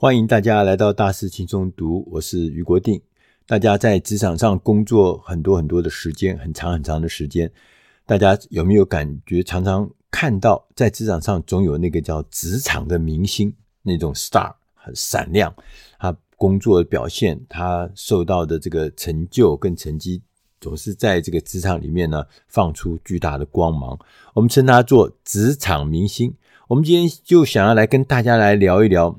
欢迎大家来到大师轻松读，我是余国定。大家在职场上工作很多很多的时间，很长很长的时间，大家有没有感觉常常看到在职场上总有那个叫职场的明星，那种 star 很闪亮，他工作的表现，他受到的这个成就跟成绩，总是在这个职场里面呢放出巨大的光芒。我们称他做职场明星。我们今天就想要来跟大家来聊一聊。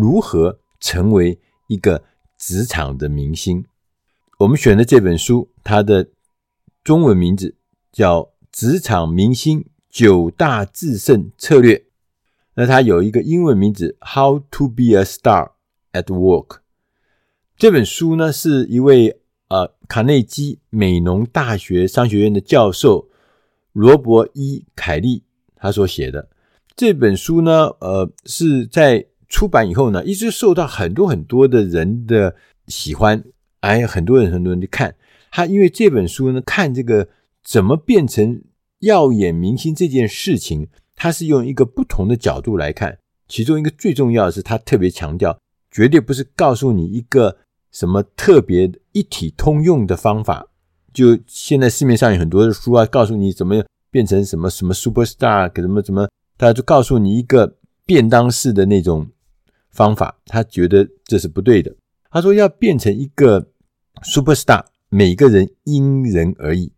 如何成为一个职场的明星？我们选的这本书，它的中文名字叫《职场明星九大制胜策略》。那它有一个英文名字《How to Be a Star at Work》。这本书呢，是一位呃卡内基美农大学商学院的教授罗伯伊凯利他所写的。这本书呢，呃，是在出版以后呢，一直受到很多很多的人的喜欢，哎，很多人很多人去看他，因为这本书呢，看这个怎么变成耀眼明星这件事情，他是用一个不同的角度来看。其中一个最重要的是，他特别强调，绝对不是告诉你一个什么特别一体通用的方法。就现在市面上有很多的书啊，告诉你怎么变成什么什么 superstar，什么怎么，他就告诉你一个便当式的那种。方法，他觉得这是不对的。他说要变成一个 superstar，每个人因人而异。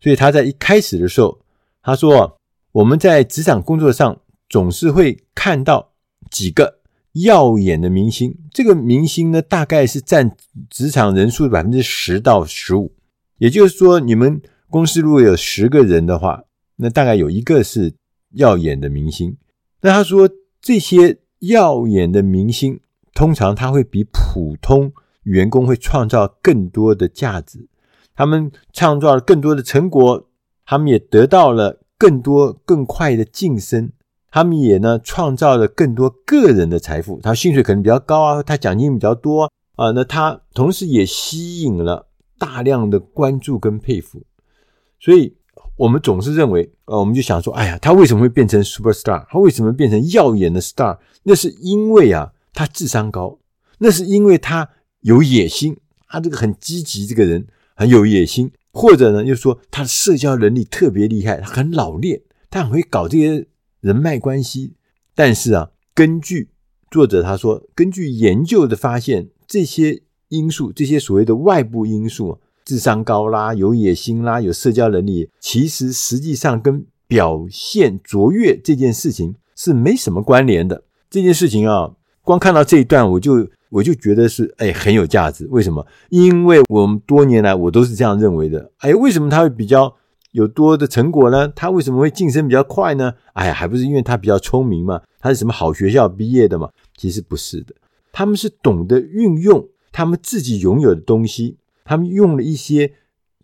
所以他在一开始的时候，他说我们在职场工作上总是会看到几个耀眼的明星。这个明星呢，大概是占职场人数的百分之十到十五。也就是说，你们公司如果有十个人的话，那大概有一个是耀眼的明星。那他说这些。耀眼的明星，通常他会比普通员工会创造更多的价值，他们创造了更多的成果，他们也得到了更多更快的晋升，他们也呢创造了更多个人的财富。他薪水可能比较高啊，他奖金比较多啊，那他同时也吸引了大量的关注跟佩服，所以。我们总是认为，呃，我们就想说，哎呀，他为什么会变成 superstar？他为什么变成耀眼的 star？那是因为啊，他智商高，那是因为他有野心，他这个很积极，这个人很有野心，或者呢，又说他的社交能力特别厉害，他很老练，他很会搞这些人脉关系。但是啊，根据作者他说，根据研究的发现，这些因素，这些所谓的外部因素啊。智商高啦，有野心啦，有社交能力，其实实际上跟表现卓越这件事情是没什么关联的。这件事情啊，光看到这一段，我就我就觉得是哎很有价值。为什么？因为我们多年来我都是这样认为的。哎，为什么他会比较有多的成果呢？他为什么会晋升比较快呢？哎呀，还不是因为他比较聪明嘛？他是什么好学校毕业的嘛？其实不是的，他们是懂得运用他们自己拥有的东西。他们用了一些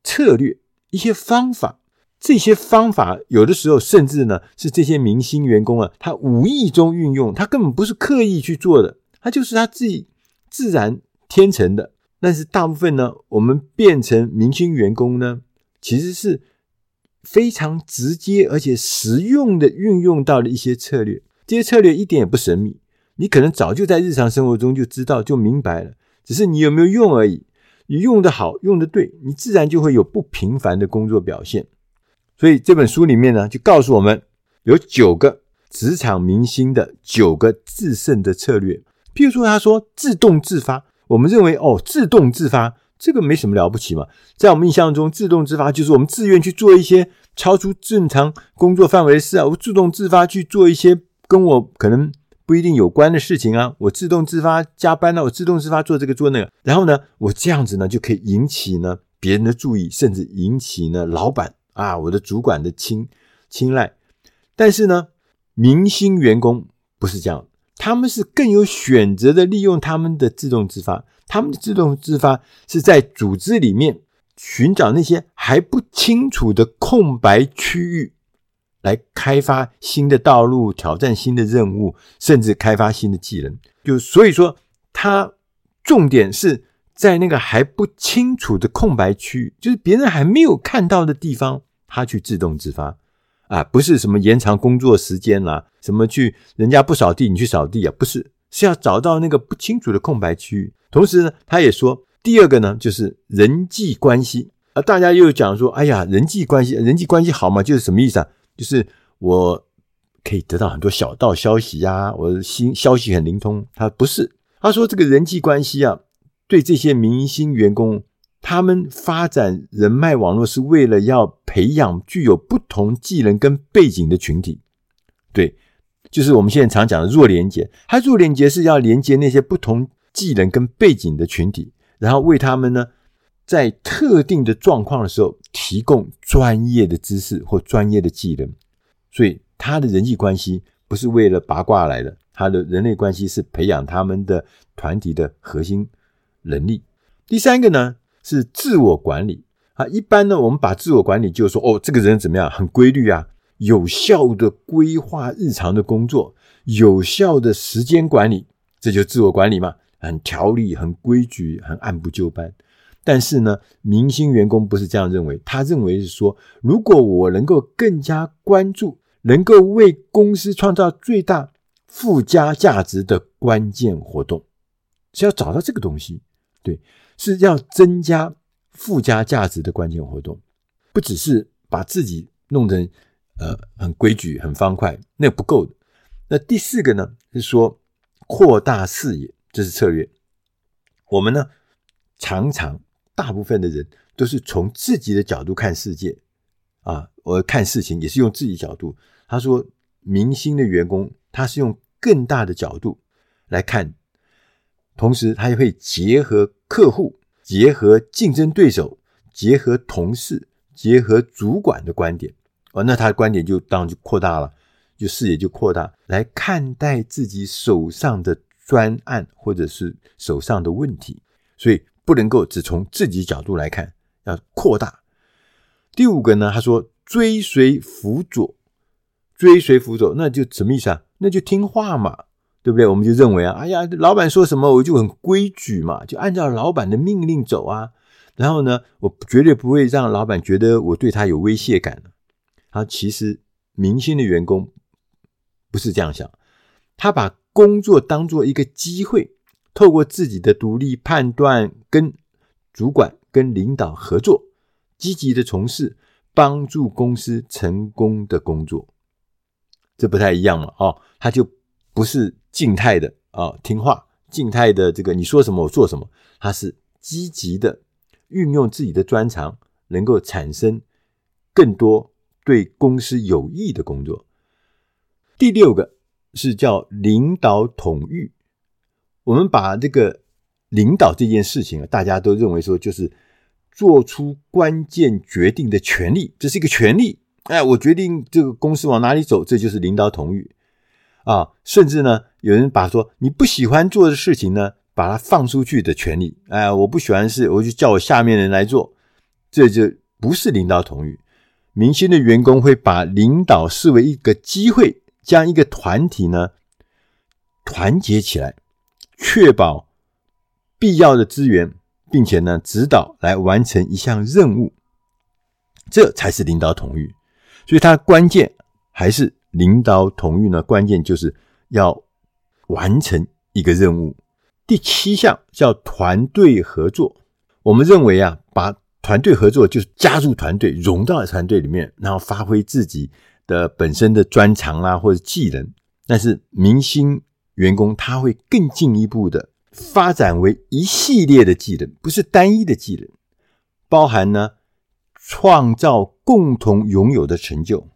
策略、一些方法，这些方法有的时候甚至呢是这些明星员工啊，他无意中运用，他根本不是刻意去做的，他就是他自己自然天成的。但是大部分呢，我们变成明星员工呢，其实是非常直接而且实用的运用到了一些策略，这些策略一点也不神秘，你可能早就在日常生活中就知道、就明白了，只是你有没有用而已。你用得好，用得对，你自然就会有不平凡的工作表现。所以这本书里面呢，就告诉我们有九个职场明星的九个制胜的策略。譬如说，他说自动自发，我们认为哦，自动自发这个没什么了不起嘛。在我们印象中，自动自发就是我们自愿去做一些超出正常工作范围的事啊，我自动自发去做一些跟我可能。不一定有关的事情啊，我自动自发加班了，我自动自发做这个做那个，然后呢，我这样子呢就可以引起呢别人的注意，甚至引起呢老板啊我的主管的青青睐。但是呢，明星员工不是这样，他们是更有选择的利用他们的自动自发，他们的自动自发是在组织里面寻找那些还不清楚的空白区域。来开发新的道路，挑战新的任务，甚至开发新的技能。就所以说，他重点是在那个还不清楚的空白区域，就是别人还没有看到的地方，他去自动自发啊，不是什么延长工作时间啦，什么去人家不扫地你去扫地啊，不是，是要找到那个不清楚的空白区域。同时呢，他也说，第二个呢，就是人际关系。啊大家又讲说，哎呀，人际关系，人际关系好嘛？就是什么意思啊？就是我可以得到很多小道消息呀、啊，我的新消息很灵通。他不是，他说这个人际关系啊，对这些明星员工，他们发展人脉网络是为了要培养具有不同技能跟背景的群体。对，就是我们现在常讲的弱连结。他弱连结是要连接那些不同技能跟背景的群体，然后为他们呢，在特定的状况的时候提供专业的知识或专业的技能。所以他的人际关系不是为了八卦来的，他的人类关系是培养他们的团体的核心能力。第三个呢是自我管理啊，一般呢我们把自我管理就是说哦，这个人怎么样，很规律啊。有效的规划日常的工作，有效的时间管理，这就自我管理嘛，很条理、很规矩、很按部就班。但是呢，明星员工不是这样认为，他认为是说，如果我能够更加关注，能够为公司创造最大附加价值的关键活动，是要找到这个东西，对，是要增加附加价值的关键活动，不只是把自己弄成。呃，很规矩，很方块，那不够的。那第四个呢，是说扩大视野，这是策略。我们呢，常常大部分的人都是从自己的角度看世界啊，我看事情也是用自己角度。他说，明星的员工他是用更大的角度来看，同时他也会结合客户、结合竞争对手、结合同事、结合主管的观点。哦，那他的观点就当然就扩大了，就视野就扩大，来看待自己手上的专案或者是手上的问题，所以不能够只从自己角度来看，要扩大。第五个呢，他说追随辅佐，追随辅佐，那就什么意思啊？那就听话嘛，对不对？我们就认为啊，哎呀，老板说什么我就很规矩嘛，就按照老板的命令走啊。然后呢，我绝对不会让老板觉得我对他有威胁感。他其实明星的员工不是这样想，他把工作当做一个机会，透过自己的独立判断，跟主管、跟领导合作，积极的从事帮助公司成功的工作。这不太一样嘛？哦，他就不是静态的啊、听话，静态的这个你说什么我做什么，他是积极的运用自己的专长，能够产生更多。对公司有益的工作。第六个是叫领导统御。我们把这个领导这件事情啊，大家都认为说就是做出关键决定的权利，这是一个权利。哎，我决定这个公司往哪里走，这就是领导同意啊。甚至呢，有人把说你不喜欢做的事情呢，把它放出去的权利。哎，我不喜欢的事，我就叫我下面人来做，这就不是领导同意。明星的员工会把领导视为一个机会，将一个团体呢团结起来，确保必要的资源，并且呢指导来完成一项任务，这才是领导统御。所以它关键还是领导统御呢，关键就是要完成一个任务。第七项叫团队合作，我们认为啊，把团队合作就是加入团队，融到团队里面，然后发挥自己的本身的专长啊，或者技能。但是明星员工他会更进一步的发展为一系列的技能，不是单一的技能，包含呢创造共同拥有的成就，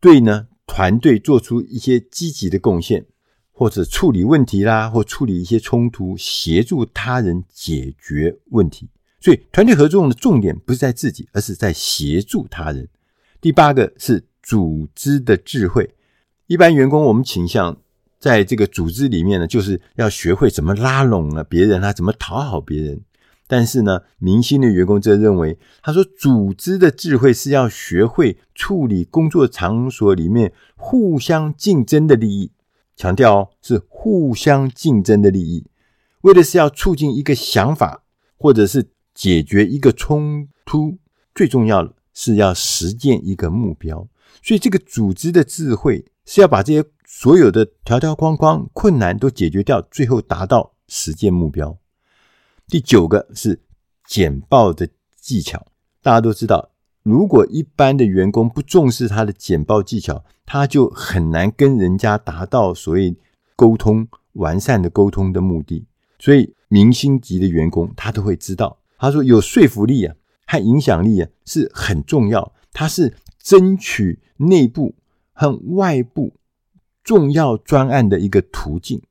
对呢团队做出一些积极的贡献，或者处理问题啦，或处理一些冲突，协助他人解决问题。所以，团队合作的重点不是在自己，而是在协助他人。第八个是组织的智慧。一般员工，我们倾向在这个组织里面呢，就是要学会怎么拉拢了别人啊，怎么讨好别人。但是呢，明星的员工则认为，他说，组织的智慧是要学会处理工作场所里面互相竞争的利益。强调哦，是互相竞争的利益，为的是要促进一个想法，或者是。解决一个冲突，最重要的是要实践一个目标。所以，这个组织的智慧是要把这些所有的条条框框、困难都解决掉，最后达到实践目标。第九个是简报的技巧。大家都知道，如果一般的员工不重视他的简报技巧，他就很难跟人家达到所谓沟通完善的沟通的目的。所以，明星级的员工他都会知道，他说有说服力啊和影响力啊是很重要，他是争取内部和外部重要专案的一个途径。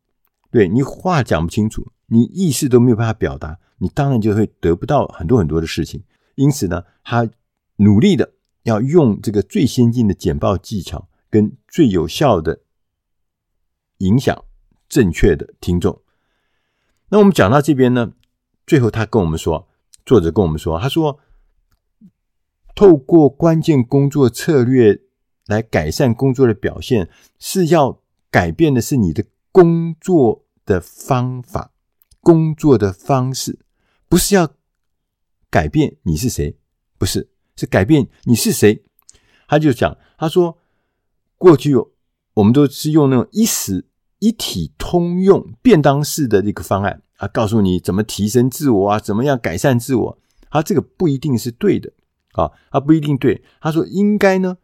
对，你话讲不清楚，你意思都没有办法表达，你当然就会得不到很多很多的事情。因此呢，他努力的要用这个最先进的简报技巧，跟最有效的影响正确的听众。那我们讲到这边呢，最后他跟我们说，作者跟我们说，他说，透过关键工作策略来改善工作的表现，是要改变的是你的工作的方法、工作的方式，不是要。改变你是谁？不是，是改变你是谁。他就讲，他说，过去我们都是用那种一时一体通用便当式的一个方案啊，告诉你怎么提升自我啊，怎么样改善自我。他这个不一定是对的啊，他不一定对。他说，应该呢，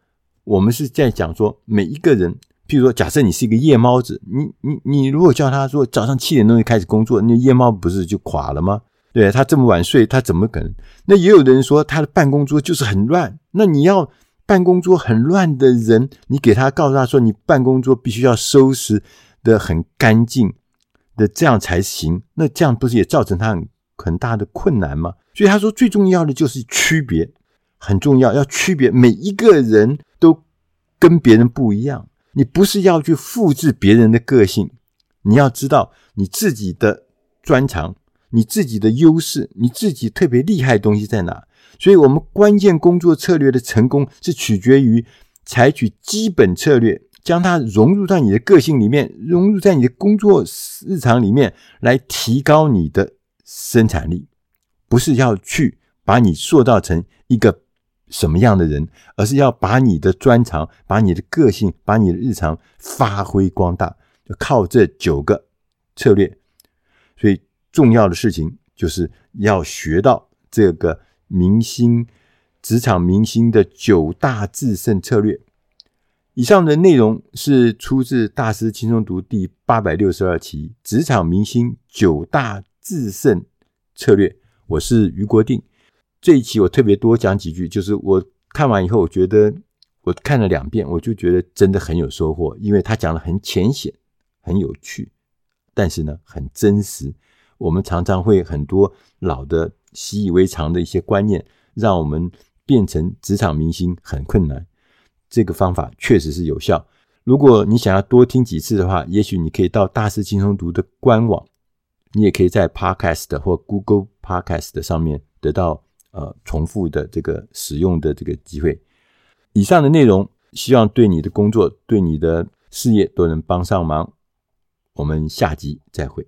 我们是在讲说，每一个人，譬如说，假设你是一个夜猫子，你你你如果叫他说早上七点钟就开始工作，那夜猫不是就垮了吗？对，他这么晚睡，他怎么可能？那也有的人说他的办公桌就是很乱。那你要办公桌很乱的人，你给他告诉他说，你办公桌必须要收拾的很干净的，这样才行。那这样不是也造成他很很大的困难吗？所以他说最重要的就是区别，很重要，要区别每一个人都跟别人不一样。你不是要去复制别人的个性，你要知道你自己的专长。你自己的优势，你自己特别厉害的东西在哪？所以，我们关键工作策略的成功是取决于采取基本策略，将它融入到你的个性里面，融入在你的工作日常里面，来提高你的生产力。不是要去把你塑造成一个什么样的人，而是要把你的专长、把你的个性、把你的日常发挥光大。就靠这九个策略，所以。重要的事情就是要学到这个明星职场明星的九大制胜策略。以上的内容是出自《大师轻松读》第八百六十二期《职场明星九大制胜策略》。我是俞国定。这一期我特别多讲几句，就是我看完以后，我觉得我看了两遍，我就觉得真的很有收获，因为他讲的很浅显、很有趣，但是呢，很真实。我们常常会很多老的习以为常的一些观念，让我们变成职场明星很困难。这个方法确实是有效。如果你想要多听几次的话，也许你可以到大师轻松读的官网，你也可以在 Podcast 或 Google Podcast 上面得到呃重复的这个使用的这个机会。以上的内容，希望对你的工作、对你的事业都能帮上忙。我们下集再会。